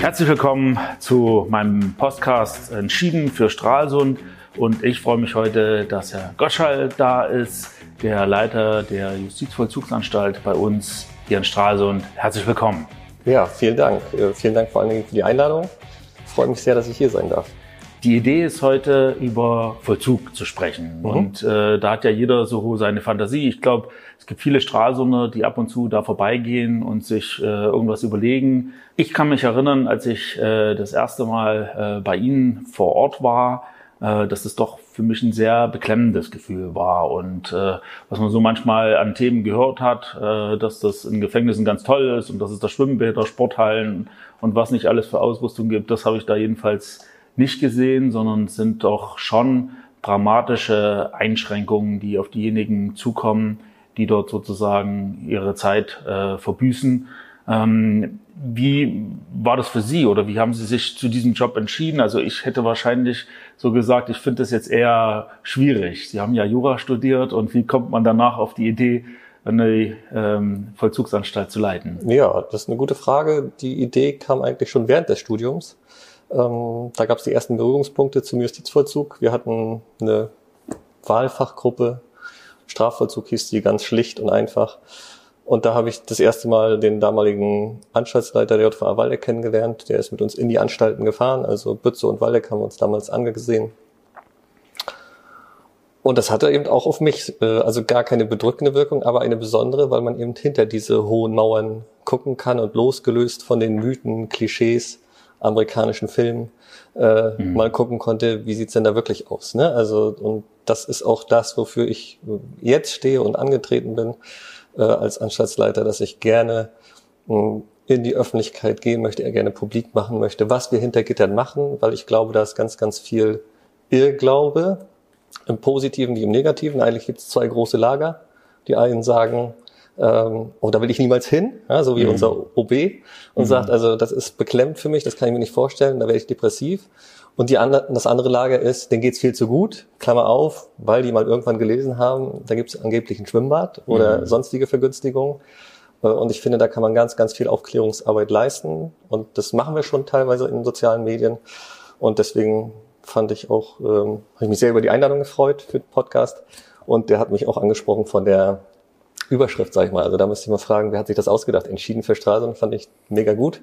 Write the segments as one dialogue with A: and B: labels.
A: Herzlich willkommen zu meinem Podcast Entschieden für Stralsund. Und ich freue mich heute, dass Herr Goschall da ist, der Leiter der Justizvollzugsanstalt bei uns hier in Stralsund. Herzlich willkommen.
B: Ja, vielen Dank. Äh, vielen Dank vor allen Dingen für die Einladung. Ich freue mich sehr, dass ich hier sein darf.
A: Die Idee ist heute über Vollzug zu sprechen. Mhm. Und äh, da hat ja jeder so seine Fantasie. Ich glaube, es gibt viele Stralsunder, die ab und zu da vorbeigehen und sich äh, irgendwas überlegen. Ich kann mich erinnern, als ich äh, das erste Mal äh, bei Ihnen vor Ort war, äh, dass es doch für mich ein sehr beklemmendes Gefühl war. Und äh, was man so manchmal an Themen gehört hat, äh, dass das in Gefängnissen ganz toll ist und dass es da Schwimmbäder, Sporthallen und was nicht alles für Ausrüstung gibt, das habe ich da jedenfalls nicht gesehen, sondern es sind doch schon dramatische Einschränkungen, die auf diejenigen zukommen, die dort sozusagen ihre Zeit äh, verbüßen. Ähm, wie war das für Sie oder wie haben Sie sich zu diesem Job entschieden? Also ich hätte wahrscheinlich so gesagt, ich finde das jetzt eher schwierig. Sie haben ja Jura studiert und wie kommt man danach auf die Idee, eine ähm, Vollzugsanstalt zu leiten?
B: Ja, das ist eine gute Frage. Die Idee kam eigentlich schon während des Studiums. Ähm, da gab es die ersten Berührungspunkte zum Justizvollzug. Wir hatten eine Wahlfachgruppe, Strafvollzug hieß die ganz schlicht und einfach. Und da habe ich das erste Mal den damaligen Anstaltsleiter der JVA Waldeck kennengelernt. Der ist mit uns in die Anstalten gefahren. Also Bütze und Waldeck haben uns damals angesehen. Und das hatte eben auch auf mich, äh, also gar keine bedrückende Wirkung, aber eine besondere, weil man eben hinter diese hohen Mauern gucken kann und losgelöst von den Mythen, Klischees amerikanischen Filmen äh, mhm. mal gucken konnte, wie sieht's denn da wirklich aus. Ne? Also und das ist auch das, wofür ich jetzt stehe und angetreten bin äh, als Anstaltsleiter, dass ich gerne mh, hm, in die Öffentlichkeit gehen möchte, er gerne publik machen möchte, was wir hinter Gittern machen, weil ich glaube, da ist ganz, ganz viel Irrglaube im Positiven wie im Negativen. Eigentlich gibt es zwei große Lager. Die einen sagen, ähm, oh, da will ich niemals hin, ja, so wie mhm. unser OB, und mhm. sagt, also das ist beklemmt für mich, das kann ich mir nicht vorstellen, da werde ich depressiv. Und die andere, das andere Lager ist, denen geht's viel zu gut, Klammer auf, weil die mal irgendwann gelesen haben, da gibt's angeblich ein Schwimmbad oder mhm. sonstige Vergünstigungen. Äh, und ich finde, da kann man ganz, ganz viel Aufklärungsarbeit leisten. Und das machen wir schon teilweise in sozialen Medien. Und deswegen fand ich auch, ähm, habe ich mich sehr über die Einladung gefreut für den Podcast. Und der hat mich auch angesprochen von der Überschrift, sag ich mal. Also da müsste ich mal fragen, wer hat sich das ausgedacht? Entschieden für Stralsund fand ich mega gut.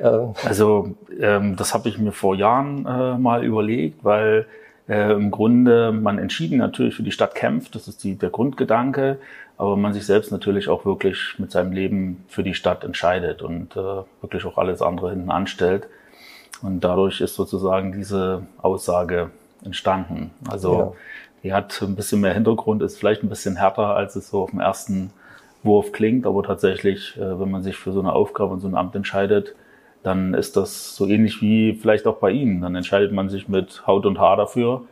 A: Ähm. Also ähm, das habe ich mir vor Jahren äh, mal überlegt, weil äh, im Grunde man entschieden natürlich für die Stadt kämpft, das ist die, der Grundgedanke, aber man sich selbst natürlich auch wirklich mit seinem Leben für die Stadt entscheidet und äh, wirklich auch alles andere hinten anstellt. Und dadurch ist sozusagen diese Aussage entstanden. Also ja. Die hat ein bisschen mehr Hintergrund, ist vielleicht ein bisschen härter, als es so auf dem ersten Wurf klingt, aber tatsächlich, äh, wenn man sich für so eine Aufgabe und so ein Amt entscheidet, dann ist das so ähnlich wie vielleicht auch bei Ihnen. Dann entscheidet man sich mit Haut und Haar dafür.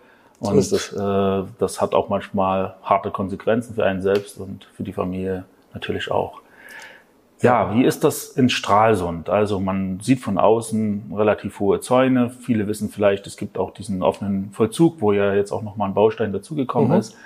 A: Und so äh, das hat auch manchmal harte Konsequenzen für einen selbst und für die Familie natürlich auch. Ja, wie ist das in Stralsund? Also man sieht von außen relativ hohe Zäune. Viele wissen vielleicht, es gibt auch diesen offenen Vollzug, wo ja jetzt auch nochmal ein Baustein dazugekommen mhm. ist.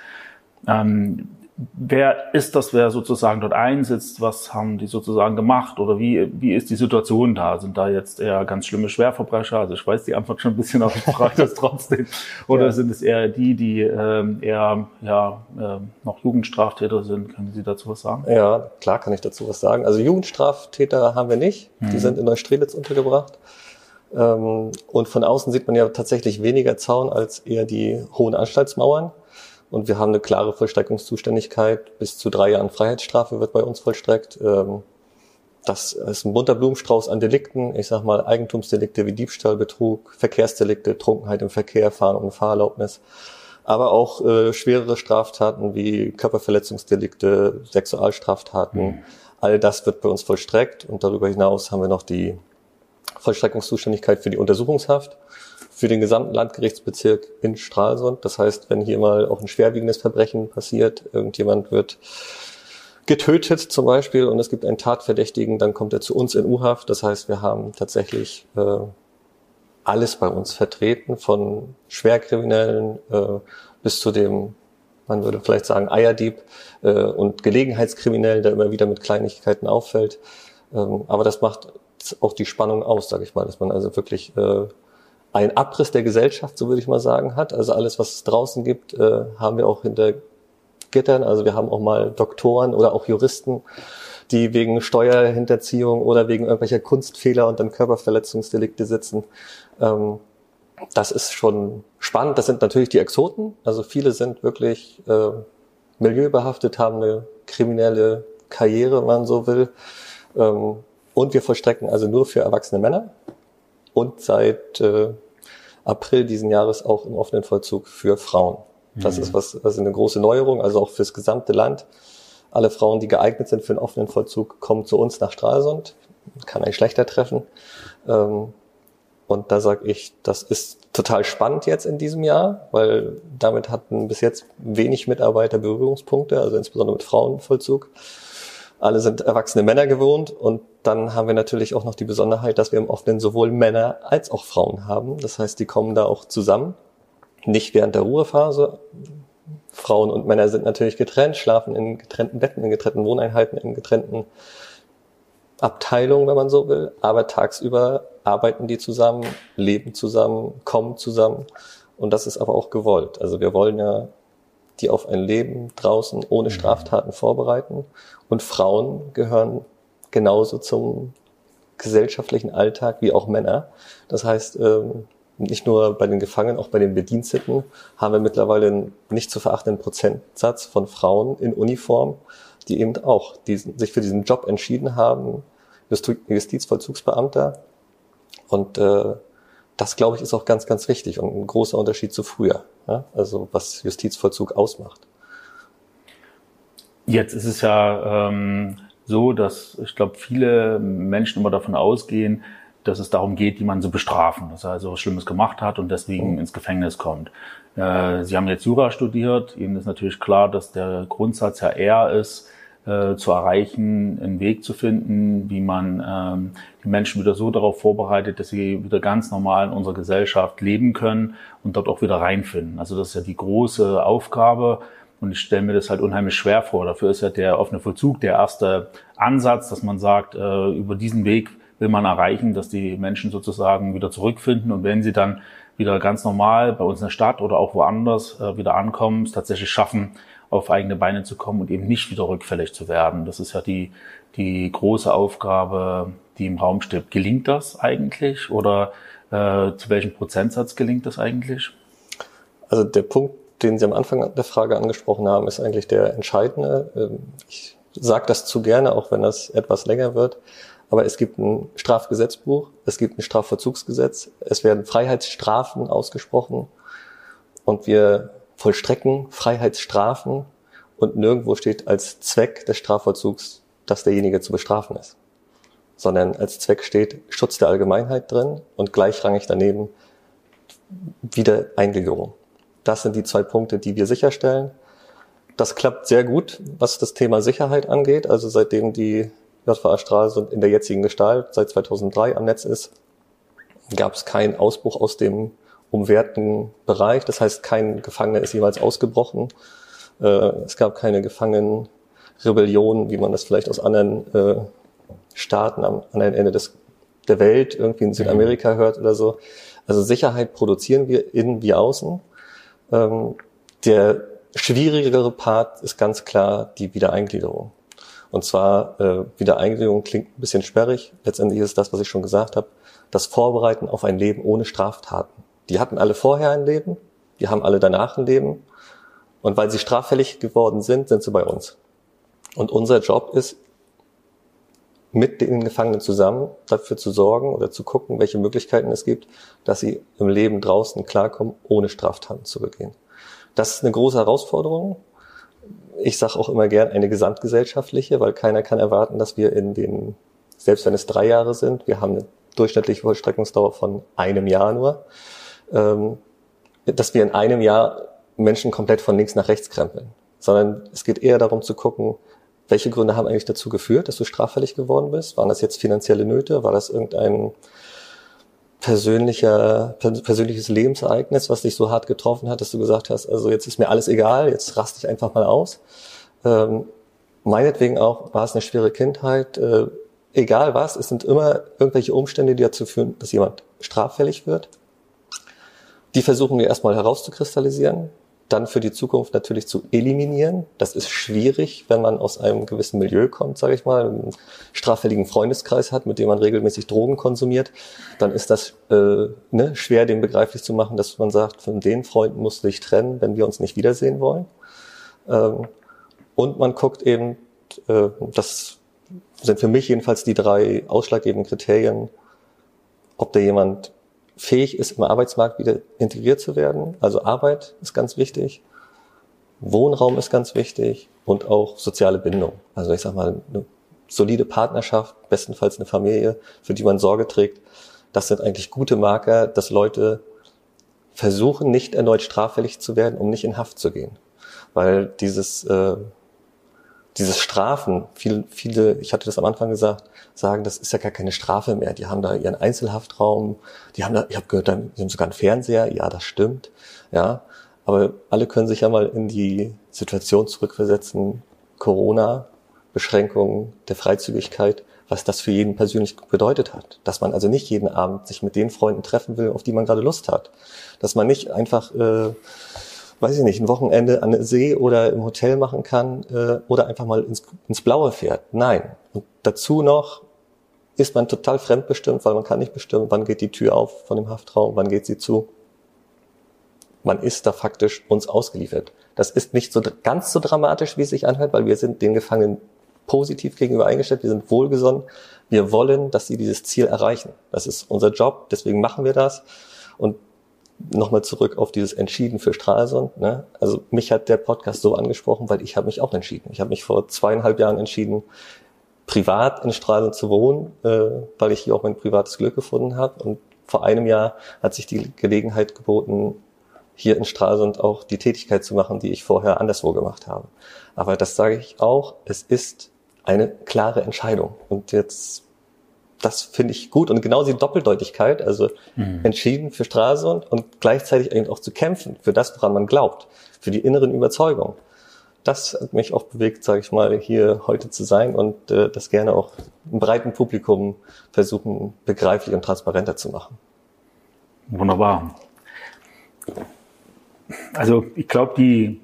A: Ähm, wer ist das, wer sozusagen dort einsitzt? Was haben die sozusagen gemacht? Oder wie, wie ist die Situation da? Sind da jetzt eher ganz schlimme Schwerverbrecher? Also ich weiß die Antwort schon ein bisschen, aber ich frage das trotzdem. Oder ja. sind es eher die, die ähm, eher ja, äh, noch Jugendstraftäter sind? Können Sie dazu was sagen?
B: Ja, klar kann ich dazu was sagen. Also Jugendstraftäter haben wir nicht. Mhm. Die sind in Neustrelitz untergebracht. Ähm, und von außen sieht man ja tatsächlich weniger Zaun als eher die hohen Anstaltsmauern. Und wir haben eine klare Vollstreckungszuständigkeit. Bis zu drei Jahren Freiheitsstrafe wird bei uns vollstreckt. Ähm, das ist ein bunter Blumenstrauß an Delikten. Ich sag mal Eigentumsdelikte wie Diebstahl, Betrug, Verkehrsdelikte, Trunkenheit im Verkehr, Fahren ohne Fahrerlaubnis. Aber auch äh, schwerere Straftaten wie Körperverletzungsdelikte, Sexualstraftaten. Mhm. All das wird bei uns vollstreckt. Und darüber hinaus haben wir noch die Vollstreckungszuständigkeit für die Untersuchungshaft für den gesamten Landgerichtsbezirk in Stralsund. Das heißt, wenn hier mal auch ein schwerwiegendes Verbrechen passiert, irgendjemand wird getötet zum Beispiel und es gibt einen Tatverdächtigen, dann kommt er zu uns in U-Haft. Das heißt, wir haben tatsächlich äh, alles bei uns vertreten, von Schwerkriminellen äh, bis zu dem, man würde vielleicht sagen, Eierdieb äh, und Gelegenheitskriminellen, der immer wieder mit Kleinigkeiten auffällt. Ähm, aber das macht auch die Spannung aus, sage ich mal, dass man also wirklich äh, einen Abriss der Gesellschaft, so würde ich mal sagen, hat. Also alles, was es draußen gibt, äh, haben wir auch hinter Gittern. Also wir haben auch mal Doktoren oder auch Juristen, die wegen Steuerhinterziehung oder wegen irgendwelcher Kunstfehler und dann Körperverletzungsdelikte sitzen. Ähm, das ist schon spannend. Das sind natürlich die Exoten. Also viele sind wirklich äh, milieubehaftet, haben eine kriminelle Karriere, wenn man so will. Ähm, und wir vollstrecken also nur für erwachsene Männer und seit äh, April diesen Jahres auch im offenen Vollzug für Frauen. Das mhm. ist was, also eine große Neuerung, also auch fürs gesamte Land. Alle Frauen, die geeignet sind für einen offenen Vollzug, kommen zu uns nach Stralsund. Kann ein schlechter treffen. Ähm, und da sage ich, das ist total spannend jetzt in diesem Jahr, weil damit hatten bis jetzt wenig Mitarbeiter Berührungspunkte, also insbesondere mit Frauenvollzug. Alle sind erwachsene Männer gewohnt und dann haben wir natürlich auch noch die Besonderheit, dass wir im offenen sowohl Männer als auch Frauen haben. Das heißt, die kommen da auch zusammen. Nicht während der Ruhephase. Frauen und Männer sind natürlich getrennt, schlafen in getrennten Betten, in getrennten Wohneinheiten, in getrennten Abteilungen, wenn man so will. Aber tagsüber arbeiten die zusammen, leben zusammen, kommen zusammen. Und das ist aber auch gewollt. Also wir wollen ja die auf ein Leben draußen ohne mhm. Straftaten vorbereiten. Und Frauen gehören genauso zum gesellschaftlichen Alltag wie auch Männer. Das heißt, ähm, nicht nur bei den Gefangenen, auch bei den Bediensteten haben wir mittlerweile einen nicht zu verachtenden Prozentsatz von Frauen in Uniform, die eben auch diesen, sich für diesen Job entschieden haben, Justizvollzugsbeamter und äh, das, glaube ich, ist auch ganz, ganz wichtig und ein großer Unterschied zu früher. Ja? Also was Justizvollzug ausmacht.
A: Jetzt ist es ja ähm, so, dass ich glaube, viele Menschen immer davon ausgehen, dass es darum geht, jemanden zu bestrafen, dass er also was Schlimmes gemacht hat und deswegen mhm. ins Gefängnis kommt. Äh, Sie haben jetzt Jura studiert. Ihnen ist natürlich klar, dass der Grundsatz ja eher ist, äh, zu erreichen, einen Weg zu finden, wie man ähm, die Menschen wieder so darauf vorbereitet, dass sie wieder ganz normal in unserer Gesellschaft leben können und dort auch wieder reinfinden. Also das ist ja die große Aufgabe. Und ich stelle mir das halt unheimlich schwer vor. Dafür ist ja der offene Vollzug der erste Ansatz, dass man sagt, äh, über diesen Weg will man erreichen, dass die Menschen sozusagen wieder zurückfinden. Und wenn sie dann wieder ganz normal bei uns in der Stadt oder auch woanders äh, wieder ankommen, es tatsächlich schaffen, auf eigene Beine zu kommen und eben nicht wieder rückfällig zu werden. Das ist ja die, die große Aufgabe, die im Raum steht. Gelingt das eigentlich oder äh, zu welchem Prozentsatz gelingt das eigentlich?
B: Also der Punkt, den Sie am Anfang der Frage angesprochen haben, ist eigentlich der entscheidende. Ähm, ich sage das zu gerne, auch wenn das etwas länger wird. Aber es gibt ein Strafgesetzbuch, es gibt ein Strafverzugsgesetz, es werden Freiheitsstrafen ausgesprochen und wir vollstrecken Freiheitsstrafen und nirgendwo steht als Zweck des Strafvollzugs, dass derjenige zu bestrafen ist, sondern als Zweck steht Schutz der Allgemeinheit drin und gleichrangig daneben Wiedereingliederung. Das sind die zwei Punkte, die wir sicherstellen. Das klappt sehr gut, was das Thema Sicherheit angeht. Also seitdem die JVA Stralsund in der jetzigen Gestalt seit 2003 am Netz ist, gab es keinen Ausbruch aus dem umwehrten Bereich. Das heißt, kein Gefangener ist jemals ausgebrochen. Äh, es gab keine Gefangenenrebellion, wie man das vielleicht aus anderen äh, Staaten am anderen Ende des, der Welt, irgendwie in Südamerika hört oder so. Also Sicherheit produzieren wir innen wie außen. Ähm, der schwierigere Part ist ganz klar die Wiedereingliederung. Und zwar äh, Wiedereingliederung klingt ein bisschen sperrig. Letztendlich ist das, was ich schon gesagt habe, das Vorbereiten auf ein Leben ohne Straftaten. Die hatten alle vorher ein Leben, die haben alle danach ein Leben. Und weil sie straffällig geworden sind, sind sie bei uns. Und unser Job ist, mit den Gefangenen zusammen dafür zu sorgen oder zu gucken, welche Möglichkeiten es gibt, dass sie im Leben draußen klarkommen, ohne Straftaten zu begehen. Das ist eine große Herausforderung. Ich sage auch immer gern eine gesamtgesellschaftliche, weil keiner kann erwarten, dass wir in den, selbst wenn es drei Jahre sind, wir haben eine durchschnittliche Vollstreckungsdauer von einem Jahr nur, dass wir in einem Jahr Menschen komplett von links nach rechts krempeln, sondern es geht eher darum zu gucken, welche Gründe haben eigentlich dazu geführt, dass du straffällig geworden bist? Waren das jetzt finanzielle Nöte? War das irgendein persönlicher, persönliches Lebensereignis, was dich so hart getroffen hat, dass du gesagt hast, also jetzt ist mir alles egal, jetzt raste ich einfach mal aus. Ähm, meinetwegen auch, war es eine schwere Kindheit, äh, egal was, es sind immer irgendwelche Umstände, die dazu führen, dass jemand straffällig wird. Die versuchen wir erstmal herauszukristallisieren, dann für die Zukunft natürlich zu eliminieren. Das ist schwierig, wenn man aus einem gewissen Milieu kommt, sage ich mal, einen straffälligen Freundeskreis hat, mit dem man regelmäßig Drogen konsumiert. Dann ist das äh, ne, schwer, dem begreiflich zu machen, dass man sagt, von den Freunden musst du dich trennen, wenn wir uns nicht wiedersehen wollen. Ähm, und man guckt eben, äh, das sind für mich jedenfalls die drei ausschlaggebenden Kriterien, ob der jemand fähig ist, im Arbeitsmarkt wieder integriert zu werden. Also Arbeit ist ganz wichtig, Wohnraum ist ganz wichtig und auch soziale Bindung. Also ich sag mal, eine solide Partnerschaft, bestenfalls eine Familie, für die man Sorge trägt. Das sind eigentlich gute Marker, dass Leute versuchen, nicht erneut straffällig zu werden, um nicht in Haft zu gehen. Weil dieses äh, dieses Strafen, viele, viele, ich hatte das am Anfang gesagt, sagen, das ist ja gar keine Strafe mehr. Die haben da ihren Einzelhaftraum, die haben da, ich habe gehört, die haben sogar einen Fernseher, ja, das stimmt, ja. Aber alle können sich ja mal in die Situation zurückversetzen, Corona, Beschränkungen der Freizügigkeit, was das für jeden persönlich bedeutet hat. Dass man also nicht jeden Abend sich mit den Freunden treffen will, auf die man gerade Lust hat. Dass man nicht einfach äh, weiß ich nicht, ein Wochenende an der See oder im Hotel machen kann äh, oder einfach mal ins, ins Blaue fährt. Nein. Und dazu noch ist man total fremdbestimmt, weil man kann nicht bestimmen, wann geht die Tür auf von dem Haftraum, wann geht sie zu. Man ist da faktisch uns ausgeliefert. Das ist nicht so ganz so dramatisch, wie es sich anhört, weil wir sind den Gefangenen positiv gegenüber eingestellt, wir sind wohlgesonnen. Wir wollen, dass sie dieses Ziel erreichen. Das ist unser Job, deswegen machen wir das. Und nochmal zurück auf dieses Entschieden für Stralsund. Ne? Also mich hat der Podcast so angesprochen, weil ich habe mich auch entschieden. Ich habe mich vor zweieinhalb Jahren entschieden, privat in Stralsund zu wohnen, äh, weil ich hier auch mein privates Glück gefunden habe. Und vor einem Jahr hat sich die Gelegenheit geboten, hier in Stralsund auch die Tätigkeit zu machen, die ich vorher anderswo gemacht habe. Aber das sage ich auch, es ist eine klare Entscheidung. Und jetzt das finde ich gut und genau die Doppeldeutigkeit, also mhm. entschieden für Stralsund und gleichzeitig eben auch zu kämpfen für das, woran man glaubt, für die inneren Überzeugungen. Das hat mich auch bewegt, sage ich mal, hier heute zu sein und äh, das gerne auch im breiten Publikum versuchen, begreiflich und transparenter zu machen.
A: Wunderbar. Also ich glaube, die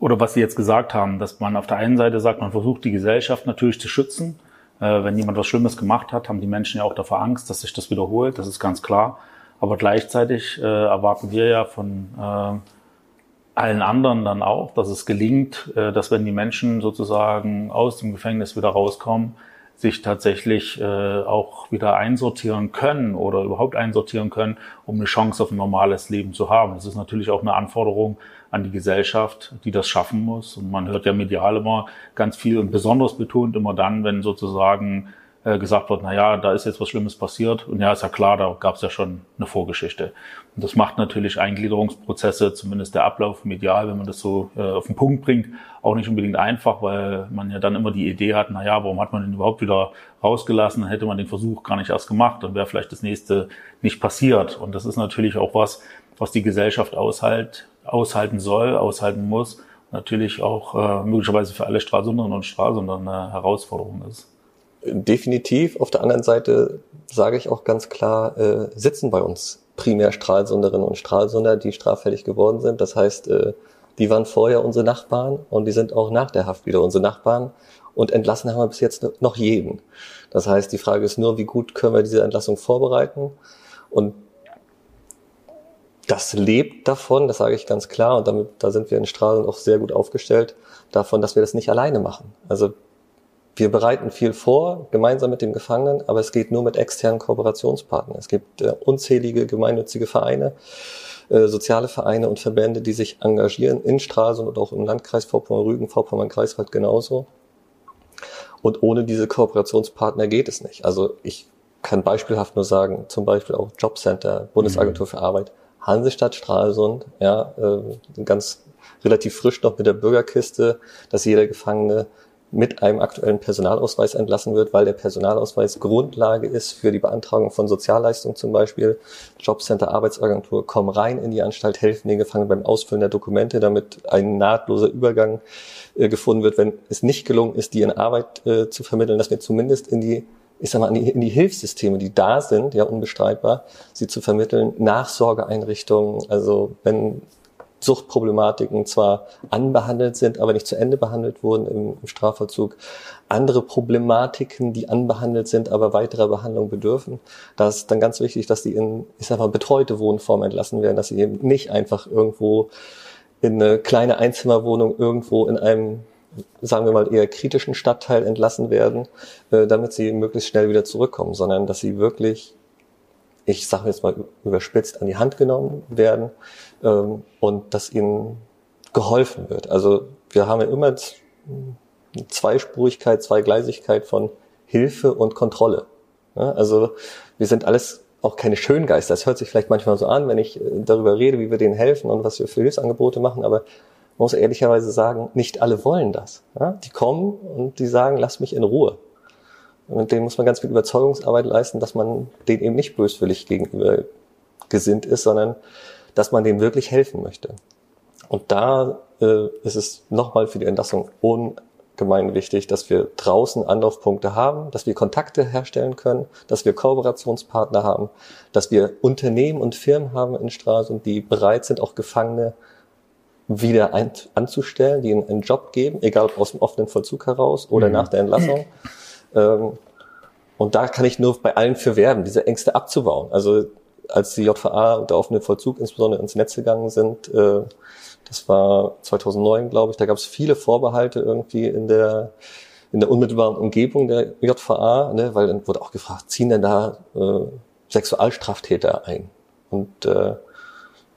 A: oder was Sie jetzt gesagt haben, dass man auf der einen Seite sagt, man versucht die Gesellschaft natürlich zu schützen, wenn jemand was Schlimmes gemacht hat, haben die Menschen ja auch davor Angst, dass sich das wiederholt. Das ist ganz klar. Aber gleichzeitig äh, erwarten wir ja von äh, allen anderen dann auch, dass es gelingt, äh, dass wenn die Menschen sozusagen aus dem Gefängnis wieder rauskommen, sich tatsächlich äh, auch wieder einsortieren können oder überhaupt einsortieren können, um eine Chance auf ein normales Leben zu haben. Das ist natürlich auch eine Anforderung an die Gesellschaft, die das schaffen muss. Und man hört ja medial immer ganz viel und besonders betont immer dann, wenn sozusagen äh, gesagt wird, na ja, da ist jetzt was Schlimmes passiert. Und ja, ist ja klar, da gab es ja schon eine Vorgeschichte. Und das macht natürlich Eingliederungsprozesse, zumindest der Ablauf medial, wenn man das so äh, auf den Punkt bringt, auch nicht unbedingt einfach, weil man ja dann immer die Idee hat, na ja, warum hat man den überhaupt wieder rausgelassen? Dann hätte man den Versuch gar nicht erst gemacht, dann wäre vielleicht das nächste nicht passiert. Und das ist natürlich auch was, was die Gesellschaft aushält, aushalten soll, aushalten muss. Natürlich auch äh, möglicherweise für alle Stralsunderinnen und Stralsunder eine Herausforderung ist.
B: Definitiv. Auf der anderen Seite sage ich auch ganz klar, äh, sitzen bei uns primär Stralsunderinnen und Stralsunder, die straffällig geworden sind. Das heißt, äh, die waren vorher unsere Nachbarn und die sind auch nach der Haft wieder unsere Nachbarn. Und entlassen haben wir bis jetzt noch jeden. Das heißt, die Frage ist nur, wie gut können wir diese Entlassung vorbereiten? Und das lebt davon, das sage ich ganz klar, und damit, da sind wir in Strahlen auch sehr gut aufgestellt, davon, dass wir das nicht alleine machen. Also wir bereiten viel vor, gemeinsam mit dem Gefangenen, aber es geht nur mit externen Kooperationspartnern. Es gibt äh, unzählige gemeinnützige Vereine, äh, soziale Vereine und Verbände, die sich engagieren in Stralsund und auch im Landkreis Vorpommern-Rügen, Vorpommern-Kreiswald genauso. Und ohne diese Kooperationspartner geht es nicht. Also ich kann beispielhaft nur sagen, zum Beispiel auch Jobcenter, Bundesagentur mhm. für Arbeit, Hansestadt Stralsund, ja, äh, ganz relativ frisch noch mit der Bürgerkiste, dass jeder Gefangene mit einem aktuellen Personalausweis entlassen wird, weil der Personalausweis Grundlage ist für die Beantragung von Sozialleistungen zum Beispiel. Jobcenter, Arbeitsagentur kommen rein in die Anstalt, helfen den Gefangenen beim Ausfüllen der Dokumente, damit ein nahtloser Übergang äh, gefunden wird, wenn es nicht gelungen ist, die in Arbeit äh, zu vermitteln, dass wir zumindest in die ich sag mal, in die, in die Hilfssysteme, die da sind, ja unbestreitbar, sie zu vermitteln, Nachsorgeeinrichtungen, also wenn Suchtproblematiken zwar anbehandelt sind, aber nicht zu Ende behandelt wurden im, im, Strafvollzug. Andere Problematiken, die anbehandelt sind, aber weiterer Behandlung bedürfen. Da ist dann ganz wichtig, dass die in, ich sag mal, betreute Wohnform entlassen werden, dass sie eben nicht einfach irgendwo in eine kleine Einzimmerwohnung irgendwo in einem, sagen wir mal, eher kritischen Stadtteil entlassen werden, äh, damit sie möglichst schnell wieder zurückkommen, sondern dass sie wirklich ich sage jetzt mal überspitzt, an die Hand genommen werden ähm, und dass ihnen geholfen wird. Also wir haben ja immer Zweispurigkeit, Zweigleisigkeit von Hilfe und Kontrolle. Also wir sind alles auch keine Schöngeister. Das hört sich vielleicht manchmal so an, wenn ich äh, darüber rede, wie wir denen helfen und was wir für Hilfsangebote machen, aber muss ehrlicherweise sagen, nicht alle wollen das. Ja? Die kommen und die sagen, lass mich in Ruhe. Und denen muss man ganz viel Überzeugungsarbeit leisten, dass man denen eben nicht böswillig gegenüber gesinnt ist, sondern dass man denen wirklich helfen möchte. Und da äh, ist es nochmal für die Entlassung ungemein wichtig, dass wir draußen Anlaufpunkte haben, dass wir Kontakte herstellen können, dass wir Kooperationspartner haben, dass wir Unternehmen und Firmen haben in Stralsund, die bereit sind, auch Gefangene wieder ein, anzustellen, die ihnen einen Job geben, egal ob aus dem offenen Vollzug heraus oder mhm. nach der Entlassung. Ähm, und da kann ich nur bei allen für werben, diese Ängste abzubauen. Also als die JVA und der offene Vollzug insbesondere ins Netz gegangen sind, äh, das war 2009, glaube ich, da gab es viele Vorbehalte irgendwie in der in der unmittelbaren Umgebung der JVA, ne, weil dann wurde auch gefragt, ziehen denn da äh, Sexualstraftäter ein? Und äh,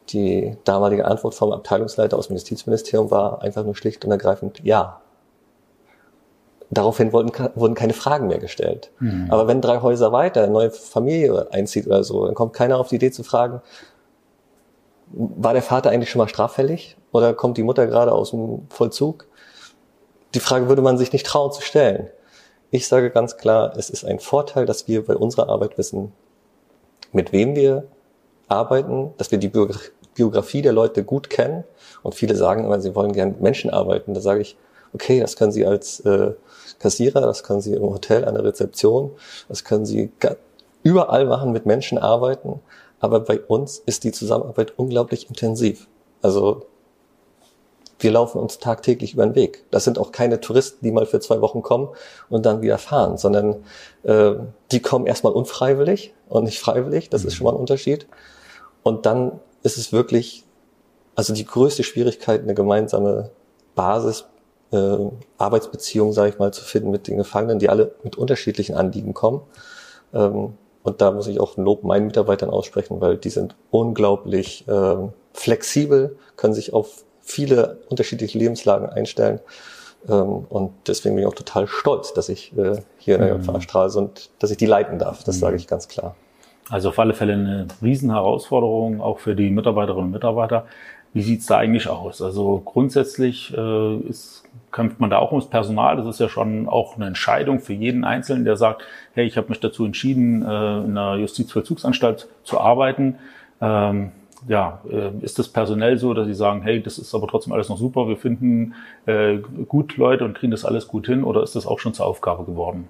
B: die damalige Antwort vom Abteilungsleiter aus dem Justizministerium war einfach nur schlicht und ergreifend ja daraufhin wurden, wurden keine Fragen mehr gestellt. Mhm. Aber wenn drei Häuser weiter eine neue Familie einzieht oder so, dann kommt keiner auf die Idee zu fragen, war der Vater eigentlich schon mal straffällig oder kommt die Mutter gerade aus dem Vollzug? Die Frage würde man sich nicht trauen zu stellen. Ich sage ganz klar, es ist ein Vorteil, dass wir bei unserer Arbeit wissen, mit wem wir arbeiten, dass wir die Biografie der Leute gut kennen. Und viele sagen immer, sie wollen gerne mit Menschen arbeiten. Da sage ich, okay, das können Sie als äh, Kassierer, das können Sie im Hotel an der Rezeption, das können Sie überall machen, mit Menschen arbeiten. Aber bei uns ist die Zusammenarbeit unglaublich intensiv. Also wir laufen uns tagtäglich über den Weg. Das sind auch keine Touristen, die mal für zwei Wochen kommen und dann wieder fahren, sondern äh, die kommen erstmal unfreiwillig und nicht freiwillig. Das ist schon mal ein Unterschied. Und dann ist es wirklich, also die größte Schwierigkeit, eine gemeinsame Basis äh, Arbeitsbeziehungen, sage ich mal, zu finden mit den Gefangenen, die alle mit unterschiedlichen Anliegen kommen. Ähm, und da muss ich auch ein Lob meinen Mitarbeitern aussprechen, weil die sind unglaublich äh, flexibel, können sich auf viele unterschiedliche Lebenslagen einstellen. Ähm, und deswegen bin ich auch total stolz, dass ich äh, hier in der mhm. JVA Stralsund, dass ich die leiten darf. Das mhm. sage ich ganz klar.
A: Also auf alle Fälle eine Riesenherausforderung, auch für die Mitarbeiterinnen und Mitarbeiter. Wie sieht's da eigentlich aus? Also grundsätzlich äh, ist, kämpft man da auch ums Personal. Das ist ja schon auch eine Entscheidung für jeden Einzelnen, der sagt, hey, ich habe mich dazu entschieden, äh, in einer Justizvollzugsanstalt zu arbeiten. Ähm, ja, äh, ist das personell so, dass sie sagen, hey, das ist aber trotzdem alles noch super, wir finden äh, gut Leute und kriegen das alles gut hin, oder ist das auch schon zur Aufgabe geworden?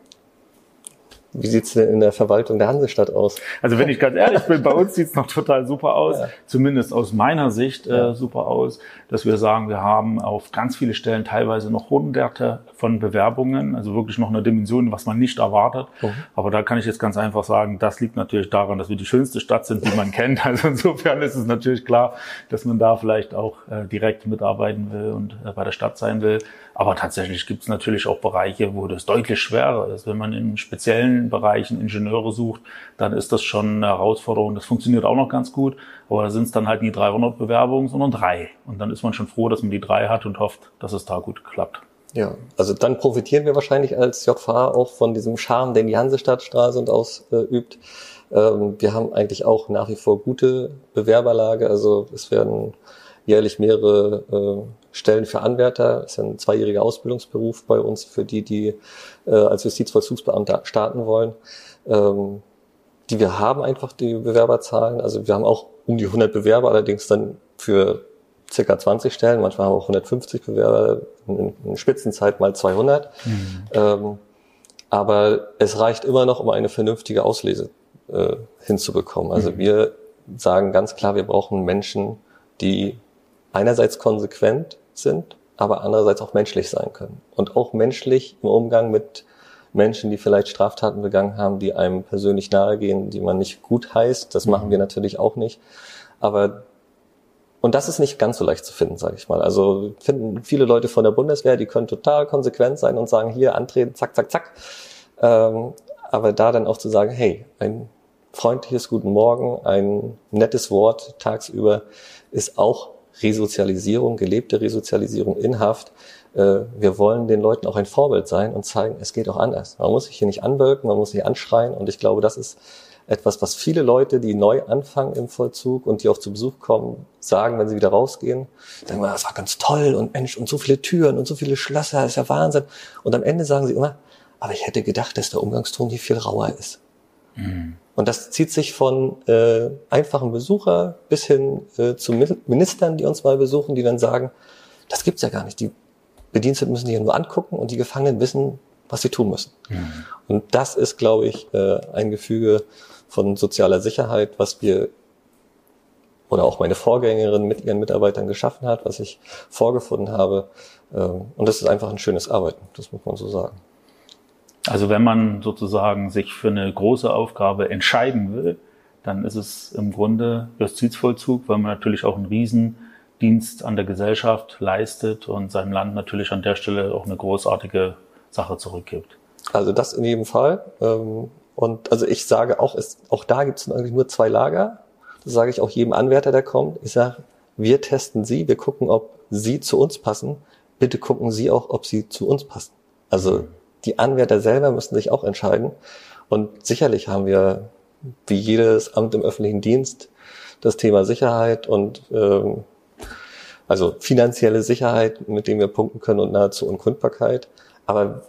B: Wie sieht's denn in der Verwaltung der Hansestadt aus?
A: Also wenn ich ganz ehrlich bin, bei uns sieht's noch total super aus, ja. zumindest aus meiner Sicht äh, super aus, dass wir sagen, wir haben auf ganz viele Stellen teilweise noch hunderte von Bewerbungen, also wirklich noch eine Dimension, was man nicht erwartet. Mhm. Aber da kann ich jetzt ganz einfach sagen, das liegt natürlich daran, dass wir die schönste Stadt sind, die man kennt. Also insofern ist es natürlich klar, dass man da vielleicht auch äh, direkt mitarbeiten will und äh, bei der Stadt sein will. Aber tatsächlich gibt es natürlich auch Bereiche, wo das deutlich schwerer ist. Wenn man in speziellen Bereichen Ingenieure sucht, dann ist das schon eine Herausforderung. Das funktioniert auch noch ganz gut, aber da sind es dann halt nie 300 Bewerbungen, sondern drei. Und dann ist man schon froh, dass man die drei hat und hofft, dass es da gut klappt.
B: Ja, also dann profitieren wir wahrscheinlich als JVA auch von diesem Charme, den die Hansestadtstraße und ausübt. Ähm, wir haben eigentlich auch nach wie vor gute Bewerberlage. Also es werden jährlich mehrere äh, Stellen für Anwärter, das ist ein zweijähriger Ausbildungsberuf bei uns für die, die äh, als Justizvollzugsbeamter starten wollen. Ähm, die wir haben einfach die Bewerberzahlen. Also wir haben auch um die 100 Bewerber, allerdings dann für circa 20 Stellen. Manchmal haben wir auch 150 Bewerber, in, in Spitzenzeit mal 200. Mhm. Ähm, aber es reicht immer noch, um eine vernünftige Auslese äh, hinzubekommen. Also mhm. wir sagen ganz klar, wir brauchen Menschen, die einerseits konsequent sind, aber andererseits auch menschlich sein können. Und auch menschlich im Umgang mit Menschen, die vielleicht Straftaten begangen haben, die einem persönlich nahegehen, die man nicht gut heißt. Das mhm. machen wir natürlich auch nicht. Aber und das ist nicht ganz so leicht zu finden, sage ich mal. Also finden viele Leute von der Bundeswehr, die können total konsequent sein und sagen, hier antreten, zack, zack, zack. Ähm, aber da dann auch zu sagen, hey, ein freundliches Guten Morgen, ein nettes Wort tagsüber ist auch Resozialisierung, gelebte Resozialisierung in Haft. Äh, wir wollen den Leuten auch ein Vorbild sein und zeigen, es geht auch anders. Man muss sich hier nicht anwölken, man muss nicht anschreien und ich glaube, das ist etwas, was viele Leute, die neu anfangen im Vollzug und die auch zu Besuch kommen, sagen, wenn sie wieder rausgehen, sagen das war ganz toll und Mensch und so viele Türen und so viele Schlösser, das ist ja Wahnsinn. Und am Ende sagen sie immer, aber ich hätte gedacht, dass der Umgangston hier viel rauer ist. Mhm. Und das zieht sich von äh, einfachen Besucher bis hin äh, zu Ministern, die uns mal besuchen, die dann sagen, das gibt's ja gar nicht. Die Bediensteten müssen sich nur angucken und die Gefangenen wissen, was sie tun müssen. Mhm. Und das ist, glaube ich, äh, ein Gefüge von sozialer Sicherheit, was wir oder auch meine Vorgängerin mit ihren Mitarbeitern geschaffen hat, was ich vorgefunden habe. Ähm, und das ist einfach ein schönes Arbeiten, das muss man so sagen.
A: Also wenn man sozusagen sich für eine große Aufgabe entscheiden will, dann ist es im Grunde Justizvollzug, weil man natürlich auch einen Riesendienst an der Gesellschaft leistet und seinem Land natürlich an der Stelle auch eine großartige Sache zurückgibt.
B: Also das in jedem Fall. Ähm, und also ich sage auch, es, auch da gibt es eigentlich nur zwei Lager. Das sage ich auch jedem Anwärter, der kommt. Ich sage, wir testen Sie, wir gucken, ob Sie zu uns passen. Bitte gucken Sie auch, ob Sie zu uns passen. Also mhm die Anwärter selber müssen sich auch entscheiden. Und sicherlich haben wir, wie jedes Amt im öffentlichen Dienst, das Thema Sicherheit und ähm, also finanzielle Sicherheit, mit dem wir punkten können und nahezu Unkundbarkeit. Aber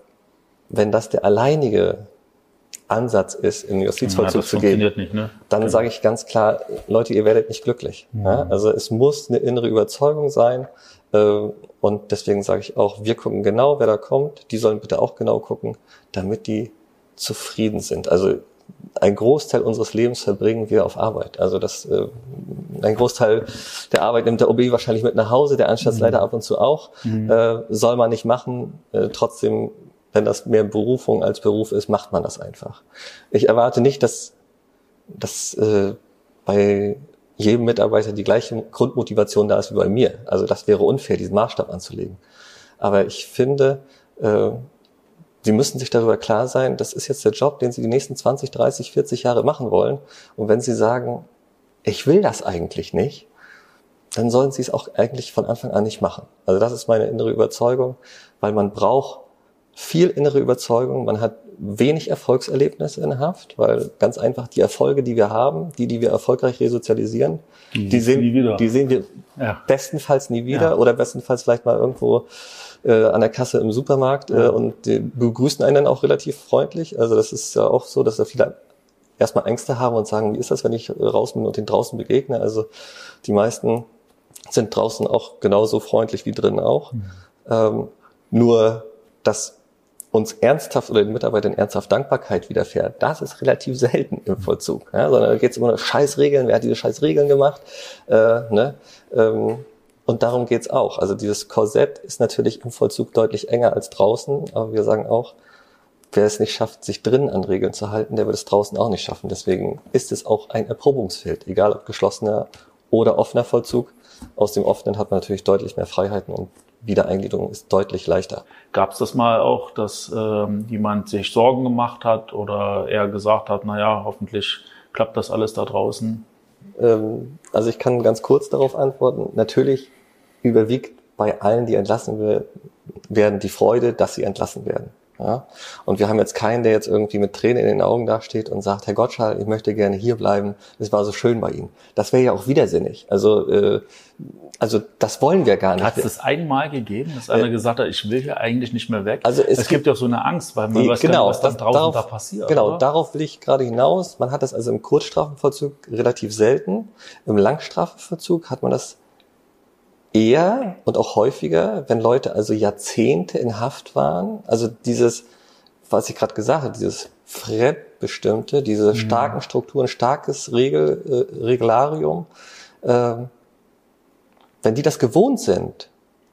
B: wenn das der alleinige Ansatz ist, in den Justizvollzug ja, zu gehen, nicht, ne? dann genau. sage ich ganz klar, Leute, ihr werdet nicht glücklich. Mhm. Ja? Also es muss eine innere Überzeugung sein, und deswegen sage ich auch, wir gucken genau, wer da kommt. Die sollen bitte auch genau gucken, damit die zufrieden sind. Also ein Großteil unseres Lebens verbringen wir auf Arbeit. Also das, äh, ein Großteil der Arbeit nimmt der OB wahrscheinlich mit nach Hause, der Anschlussleiter mhm. ab und zu auch. Mhm. Äh, soll man nicht machen. Äh, trotzdem, wenn das mehr Berufung als Beruf ist, macht man das einfach. Ich erwarte nicht, dass, dass äh, bei jedem Mitarbeiter die gleiche Grundmotivation da ist wie bei mir. Also das wäre unfair, diesen Maßstab anzulegen. Aber ich finde, äh, Sie müssen sich darüber klar sein, das ist jetzt der Job, den Sie die nächsten 20, 30, 40 Jahre machen wollen. Und wenn Sie sagen, ich will das eigentlich nicht, dann sollen Sie es auch eigentlich von Anfang an nicht machen. Also das ist meine innere Überzeugung, weil man braucht viel innere Überzeugung, man hat wenig Erfolgserlebnisse in Haft, weil ganz einfach die Erfolge, die wir haben, die, die wir erfolgreich resozialisieren, die, die, sehen, die sehen wir ja. bestenfalls nie wieder ja. oder bestenfalls vielleicht mal irgendwo äh, an der Kasse im Supermarkt äh, und die begrüßen einen dann auch relativ freundlich. Also das ist ja auch so, dass da viele erstmal Ängste haben und sagen, wie ist das, wenn ich raus bin und den draußen begegne? Also die meisten sind draußen auch genauso freundlich wie drinnen auch. Mhm. Ähm, nur das uns ernsthaft oder den Mitarbeitern ernsthaft Dankbarkeit widerfährt, das ist relativ selten im Vollzug. Ja, sondern da geht es immer um Scheißregeln, wer hat diese Scheißregeln gemacht? Äh, ne? Ähm, und darum geht's auch. Also dieses Korsett ist natürlich im Vollzug deutlich enger als draußen, aber wir sagen auch, wer es nicht schafft, sich drinnen an Regeln zu halten, der wird es draußen auch nicht schaffen. Deswegen ist es auch ein Erprobungsfeld, egal ob geschlossener oder offener Vollzug. Aus dem offenen hat man natürlich deutlich mehr Freiheiten und Wiedereingliederung ist deutlich leichter.
A: Gab es das mal auch, dass ähm, jemand sich Sorgen gemacht hat oder eher gesagt hat, na ja, hoffentlich klappt das alles da draußen?
B: Ähm, also ich kann ganz kurz darauf antworten. Natürlich überwiegt bei allen, die entlassen werden, die Freude, dass sie entlassen werden. Ja? Und wir haben jetzt keinen, der jetzt irgendwie mit Tränen in den Augen dasteht und sagt, Herr Gottschall, ich möchte gerne hier bleiben, es war so schön bei Ihnen. Das wäre ja auch widersinnig. Also, äh, also das wollen wir gar nicht.
A: Hat es das einmal gegeben, dass einer äh, gesagt hat, ich will hier eigentlich nicht mehr weg?
B: Also es,
A: es gibt ja auch so eine Angst, weil man
B: weiß genau,
A: was dann draußen darauf, da passiert.
B: Genau, oder? darauf will ich gerade hinaus. Man hat das also im Kurzstrafenvollzug relativ selten. Im Langstrafenvollzug hat man das eher und auch häufiger, wenn Leute also Jahrzehnte in Haft waren. Also dieses, was ich gerade gesagt habe, dieses Fremdbestimmte, diese mhm. starken Strukturen, starkes Regel, äh, Regularium. Äh, wenn die das gewohnt sind,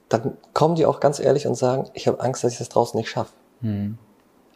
B: dann kommen die auch ganz ehrlich und sagen, ich habe Angst, dass ich das draußen nicht schaffe. Mhm.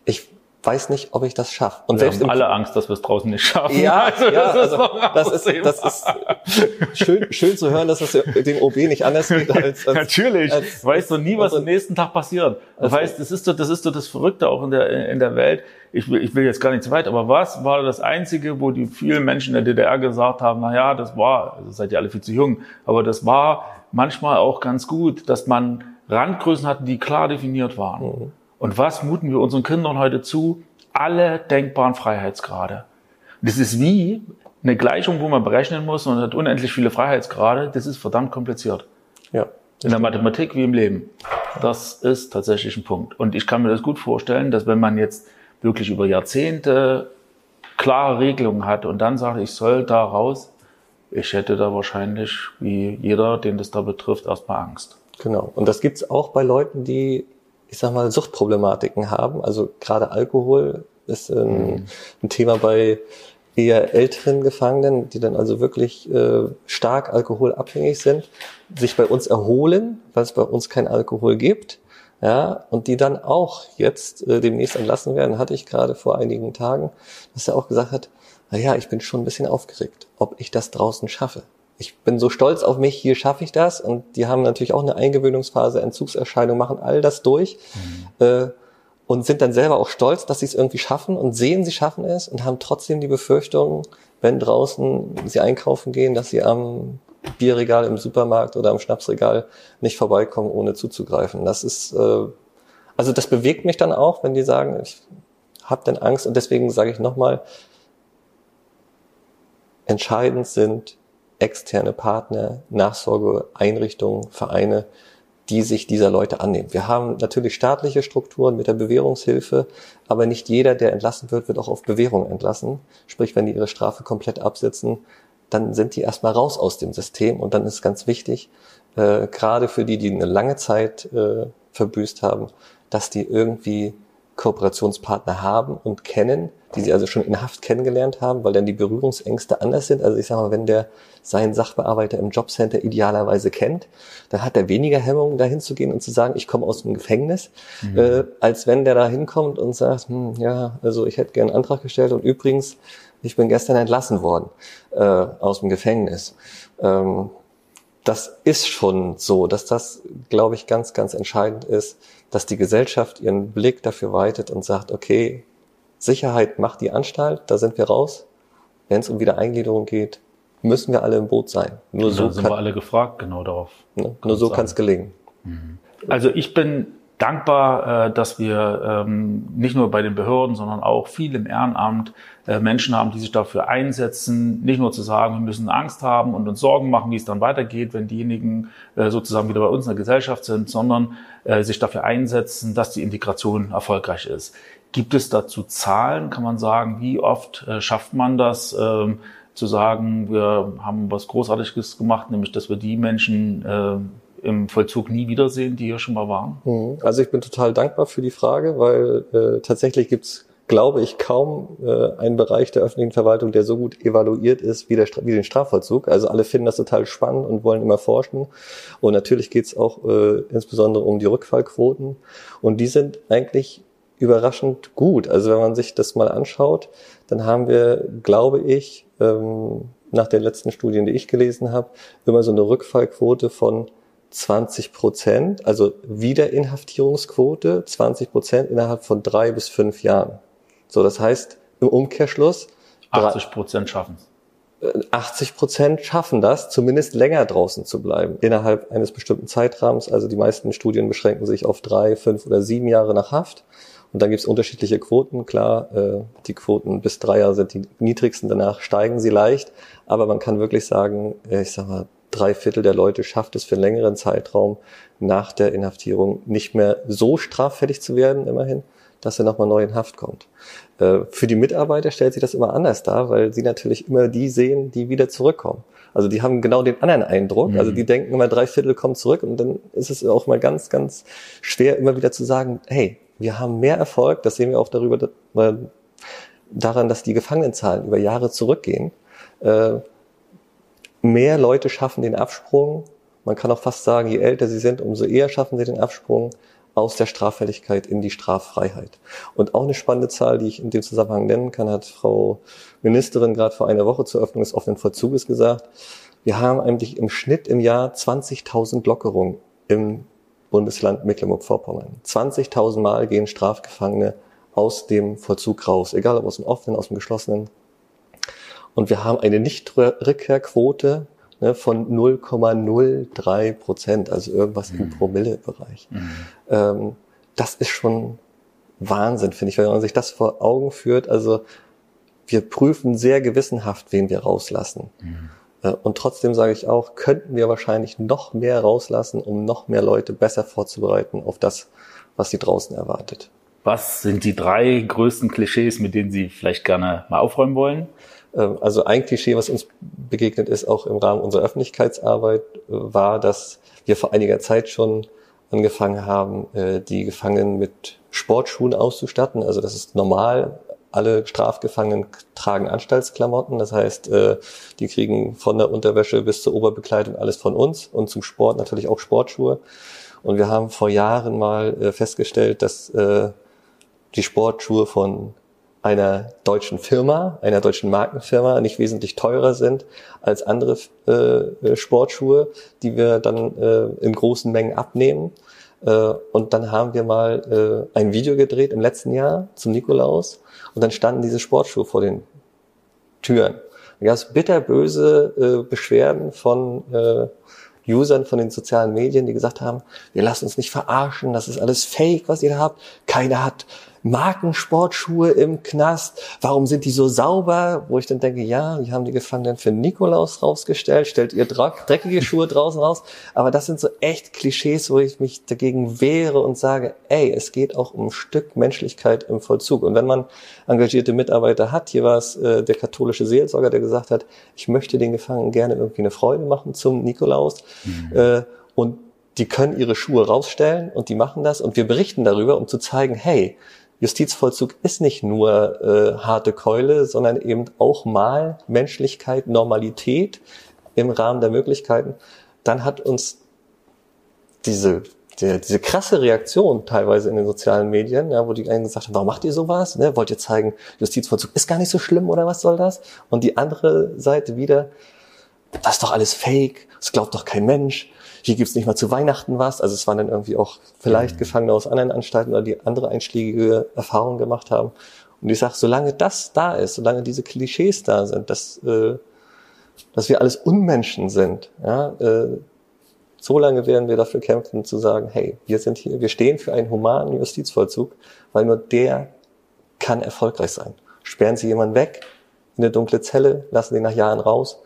B: Ich weiß nicht, ob ich das schaffe.
A: Und wir selbst haben alle Angst, dass wir es draußen nicht schaffen.
B: Ja, also, ja, das, also, ist das, ist, das ist schön, schön zu hören, dass es dem OB nicht anders geht als, als
A: natürlich. Als, weißt du nie, was am nächsten Tag passiert. Du also, weißt, das ist so, das ist so das Verrückte auch in der in der Welt. Ich will, ich will jetzt gar nicht zu weit, aber was war das Einzige, wo die vielen Menschen in der DDR gesagt haben, na ja, das war, also seid ihr alle viel zu jung, aber das war manchmal auch ganz gut, dass man Randgrößen hatte, die klar definiert waren. Mhm. Und was muten wir unseren Kindern heute zu? Alle denkbaren Freiheitsgrade. Das ist wie eine Gleichung, wo man berechnen muss und hat unendlich viele Freiheitsgrade. Das ist verdammt kompliziert.
B: Ja.
A: In der Mathematik wie im Leben. Das ist tatsächlich ein Punkt. Und ich kann mir das gut vorstellen, dass wenn man jetzt wirklich über Jahrzehnte klare Regelungen hat und dann sagt, ich soll da raus, ich hätte da wahrscheinlich, wie jeder, den das da betrifft, erstmal Angst.
B: Genau. Und das gibt's auch bei Leuten, die ich sag mal, Suchtproblematiken haben. Also gerade Alkohol ist ein, mhm. ein Thema bei eher älteren Gefangenen, die dann also wirklich äh, stark alkoholabhängig sind, sich bei uns erholen, weil es bei uns kein Alkohol gibt, ja, und die dann auch jetzt äh, demnächst entlassen werden, hatte ich gerade vor einigen Tagen, dass er auch gesagt hat, na ja, ich bin schon ein bisschen aufgeregt, ob ich das draußen schaffe ich bin so stolz auf mich, hier schaffe ich das. Und die haben natürlich auch eine Eingewöhnungsphase, Entzugserscheinung, machen all das durch mhm. äh, und sind dann selber auch stolz, dass sie es irgendwie schaffen und sehen, sie schaffen es und haben trotzdem die Befürchtung, wenn draußen sie einkaufen gehen, dass sie am Bierregal im Supermarkt oder am Schnapsregal nicht vorbeikommen, ohne zuzugreifen. Das ist, äh, also das bewegt mich dann auch, wenn die sagen, ich habe dann Angst und deswegen sage ich nochmal, entscheidend sind externe Partner, Nachsorgeeinrichtungen, Vereine, die sich dieser Leute annehmen. Wir haben natürlich staatliche Strukturen mit der Bewährungshilfe, aber nicht jeder, der entlassen wird, wird auch auf Bewährung entlassen. Sprich, wenn die ihre Strafe komplett absitzen, dann sind die erstmal raus aus dem System und dann ist ganz wichtig, äh, gerade für die, die eine lange Zeit äh, verbüßt haben, dass die irgendwie Kooperationspartner haben und kennen, die sie also schon in Haft kennengelernt haben, weil dann die Berührungsängste anders sind. Also ich sage mal, wenn der seinen Sachbearbeiter im Jobcenter idealerweise kennt, dann hat er weniger Hemmungen, dahin zu gehen und zu sagen, ich komme aus dem Gefängnis, mhm. äh, als wenn der da hinkommt und sagt, hm, ja, also ich hätte gern einen Antrag gestellt und übrigens, ich bin gestern entlassen worden äh, aus dem Gefängnis. Ähm, das ist schon so, dass das, glaube ich, ganz, ganz entscheidend ist, dass die Gesellschaft ihren Blick dafür weitet und sagt, okay, Sicherheit macht die Anstalt, da sind wir raus. Wenn es um Wiedereingliederung geht, müssen wir alle im Boot sein.
A: Nur so sind kann, wir alle gefragt, genau darauf.
B: Ne, nur so kann es gelingen.
A: Mhm. Also ich bin dankbar, äh, dass wir ähm, nicht nur bei den Behörden, sondern auch viel im Ehrenamt äh, Menschen haben, die sich dafür einsetzen, nicht nur zu sagen, wir müssen Angst haben und uns Sorgen machen, wie es dann weitergeht, wenn diejenigen äh, sozusagen wieder bei uns in der Gesellschaft sind, sondern sich dafür einsetzen, dass die Integration erfolgreich ist. Gibt es dazu Zahlen? Kann man sagen, wie oft schafft man das? Ähm, zu sagen, wir haben was Großartiges gemacht, nämlich dass wir die Menschen im Vollzug nie wiedersehen, die hier schon mal waren?
B: Mhm. Also ich bin total dankbar für die Frage, weil äh, tatsächlich gibt's glaube ich, kaum äh, einen Bereich der öffentlichen Verwaltung, der so gut evaluiert ist wie, der, wie den Strafvollzug. Also alle finden das total spannend und wollen immer forschen. Und natürlich geht's auch äh, insbesondere um die Rückfallquoten. Und die sind eigentlich überraschend gut. Also wenn man sich das mal anschaut, dann haben wir, glaube ich, ähm, nach den letzten Studien, die ich gelesen habe, immer so eine Rückfallquote von 20 Prozent, also Wiederinhaftierungsquote 20 Prozent innerhalb von drei bis fünf Jahren. So, das heißt im Umkehrschluss
A: 80 Prozent schaffen
B: 80 Prozent schaffen das, zumindest länger draußen zu bleiben, innerhalb eines bestimmten Zeitrahmens. Also die meisten Studien beschränken sich auf drei, fünf oder sieben Jahre nach Haft. Und dann gibt es unterschiedliche Quoten. Klar, äh, die Quoten bis Dreier sind die niedrigsten, danach steigen sie leicht. Aber man kann wirklich sagen, ich sag mal, drei Viertel der Leute schafft es für einen längeren Zeitraum nach der Inhaftierung nicht mehr so straffällig zu werden, immerhin, dass er nochmal neu in Haft kommt. Äh, für die Mitarbeiter stellt sich das immer anders dar, weil sie natürlich immer die sehen, die wieder zurückkommen. Also die haben genau den anderen Eindruck. Mhm. Also die denken immer, drei Viertel kommen zurück und dann ist es auch mal ganz, ganz schwer, immer wieder zu sagen, hey, wir haben mehr Erfolg, das sehen wir auch darüber, daran, dass die Gefangenenzahlen über Jahre zurückgehen. Mehr Leute schaffen den Absprung. Man kann auch fast sagen, je älter sie sind, umso eher schaffen sie den Absprung aus der Straffälligkeit in die Straffreiheit. Und auch eine spannende Zahl, die ich in dem Zusammenhang nennen kann, hat Frau Ministerin gerade vor einer Woche zur Öffnung des offenen Vollzuges gesagt. Wir haben eigentlich im Schnitt im Jahr 20.000 Lockerungen im Bundesland Mecklenburg-Vorpommern. 20.000 Mal gehen Strafgefangene aus dem Vollzug raus, egal ob aus dem offenen, aus dem geschlossenen. Und wir haben eine Nichtrückkehrquote ne, von 0,03 Prozent, also irgendwas mhm. im Promillebereich. Mhm. Ähm, das ist schon Wahnsinn, finde ich, wenn man sich das vor Augen führt. Also wir prüfen sehr gewissenhaft, wen wir rauslassen. Mhm. Äh, und trotzdem sage ich auch, könnten wir wahrscheinlich noch mehr rauslassen, um noch mehr Leute besser vorzubereiten auf das, was sie draußen erwartet.
A: Was sind die drei größten Klischees, mit denen Sie vielleicht gerne mal aufräumen wollen?
B: Ähm, also ein Klischee, was uns begegnet ist, auch im Rahmen unserer Öffentlichkeitsarbeit, äh, war, dass wir vor einiger Zeit schon angefangen haben, äh, die Gefangenen mit Sportschuhen auszustatten. Also das ist normal. Alle Strafgefangenen tragen Anstaltsklamotten. Das heißt, äh, die kriegen von der Unterwäsche bis zur Oberbekleidung alles von uns und zum Sport natürlich auch Sportschuhe. Und wir haben vor Jahren mal festgestellt, dass die Sportschuhe von einer deutschen Firma, einer deutschen Markenfirma nicht wesentlich teurer sind als andere äh, äh, Sportschuhe, die wir dann äh, in großen Mengen abnehmen. Äh, und dann haben wir mal äh, ein Video gedreht im letzten Jahr zum Nikolaus und dann standen diese Sportschuhe vor den Türen. Da gab es bitterböse äh, Beschwerden von äh, Usern von den sozialen Medien, die gesagt haben, wir lassen uns nicht verarschen, das ist alles Fake, was ihr habt. Keiner hat Markensportschuhe im Knast, warum sind die so sauber? Wo ich dann denke, ja, die haben die Gefangenen für Nikolaus rausgestellt, stellt ihr dreckige Schuhe draußen raus. Aber das sind so echt Klischees, wo ich mich dagegen wehre und sage, ey, es geht auch um ein Stück Menschlichkeit im Vollzug. Und wenn man engagierte Mitarbeiter hat, hier war es äh, der katholische Seelsorger, der gesagt hat, ich möchte den Gefangenen gerne irgendwie eine Freude machen zum Nikolaus. Mhm. Äh, und die können ihre Schuhe rausstellen und die machen das und wir berichten darüber, um zu zeigen, hey, Justizvollzug ist nicht nur äh, harte Keule, sondern eben auch mal Menschlichkeit, Normalität im Rahmen der Möglichkeiten. Dann hat uns diese die, diese krasse Reaktion teilweise in den sozialen Medien, ja, wo die einen gesagt haben, warum macht ihr sowas? Ne? Wollt ihr zeigen, Justizvollzug ist gar nicht so schlimm oder was soll das? Und die andere Seite wieder, das ist doch alles Fake, das glaubt doch kein Mensch hier gibt's nicht mal zu Weihnachten was. Also es waren dann irgendwie auch vielleicht. Gefangene aus anderen Anstalten oder die andere einschlägige Erfahrungen gemacht haben. Und ich sage, solange das da ist, solange diese Klischees da sind, dass, äh, dass wir alles Unmenschen sind, ja, äh, so lange werden wir dafür kämpfen, zu sagen, hey, wir sind hier, wir stehen für einen humanen Justizvollzug, weil nur der kann erfolgreich sein. Sperren Sie jemanden weg in eine dunkle Zelle, lassen ihn nach Jahren raus.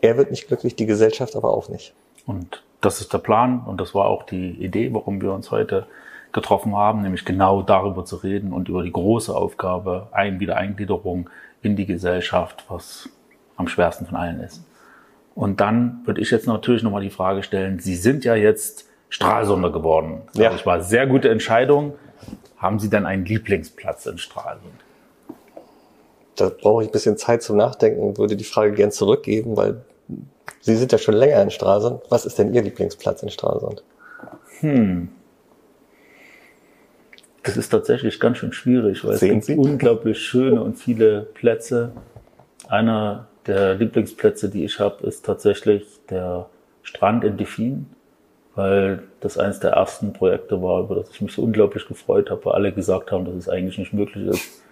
B: Er wird nicht glücklich, die Gesellschaft aber auch nicht.
A: Und das ist der Plan und das war auch die Idee, warum wir uns heute getroffen haben, nämlich genau darüber zu reden und über die große Aufgabe ein Wiedereingliederung in die Gesellschaft, was am schwersten von allen ist. Und dann würde ich jetzt natürlich nochmal die Frage stellen, Sie sind ja jetzt Stralsunder geworden. Ja. Das war sehr gute Entscheidung. Haben Sie denn einen Lieblingsplatz in Stralsund?
B: Da brauche ich ein bisschen Zeit zum Nachdenken und würde die Frage gern zurückgeben, weil Sie sind ja schon länger in Stralsund. Was ist denn Ihr Lieblingsplatz in Stralsund? Hm.
A: Das ist tatsächlich ganz schön schwierig, weil Sehen es gibt Sie? unglaublich schöne und viele Plätze. Einer der Lieblingsplätze, die ich habe, ist tatsächlich der Strand in Defin, weil das eines der ersten Projekte war, über das ich mich so unglaublich gefreut habe, weil alle gesagt haben, dass es eigentlich nicht möglich ist.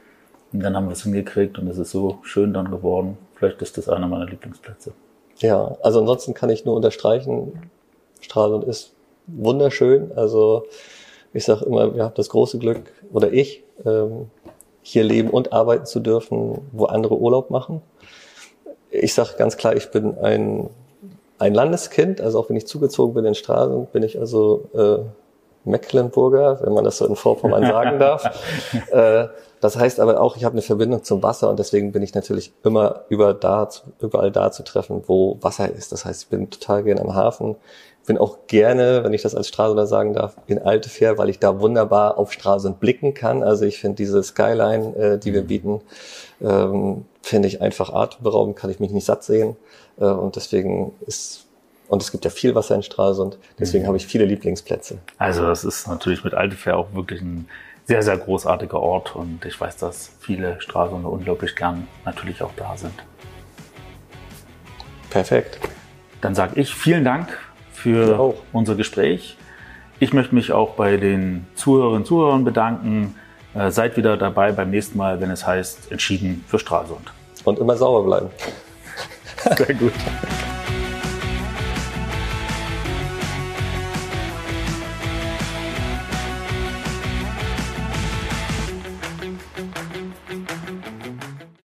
A: Und dann haben wir es hingekriegt und es ist so schön dann geworden. Vielleicht ist das einer meiner Lieblingsplätze.
B: Ja, also ansonsten kann ich nur unterstreichen, Stralsund ist wunderschön. Also Ich sage immer, wir haben das große Glück, oder ich, ähm, hier leben und arbeiten zu dürfen, wo andere Urlaub machen. Ich sage ganz klar, ich bin ein, ein Landeskind, also auch wenn ich zugezogen bin in Stralsund, bin ich also äh, Mecklenburger, wenn man das so in Vorpommern sagen darf. äh, das heißt aber auch, ich habe eine Verbindung zum Wasser und deswegen bin ich natürlich immer über da, überall da zu treffen, wo Wasser ist. Das heißt, ich bin total gerne am Hafen. Bin auch gerne, wenn ich das als Stralsunder sagen darf, in Altefair, weil ich da wunderbar auf Stralsund blicken kann. Also ich finde diese Skyline, äh, die wir mhm. bieten, ähm, finde ich einfach atemberaubend, kann ich mich nicht satt sehen. Äh, und deswegen ist und es gibt ja viel Wasser in Stralsund. Deswegen mhm. habe ich viele Lieblingsplätze.
A: Also das ist natürlich mit Altefair auch wirklich ein sehr, sehr großartiger Ort. Und ich weiß, dass viele Stralsunder unglaublich gern natürlich auch da sind.
B: Perfekt.
A: Dann sage ich vielen Dank für unser Gespräch. Ich möchte mich auch bei den Zuhörerinnen und Zuhörern bedanken. Äh, seid wieder dabei beim nächsten Mal, wenn es heißt Entschieden für Stralsund.
B: Und immer sauber bleiben.
A: Sehr gut.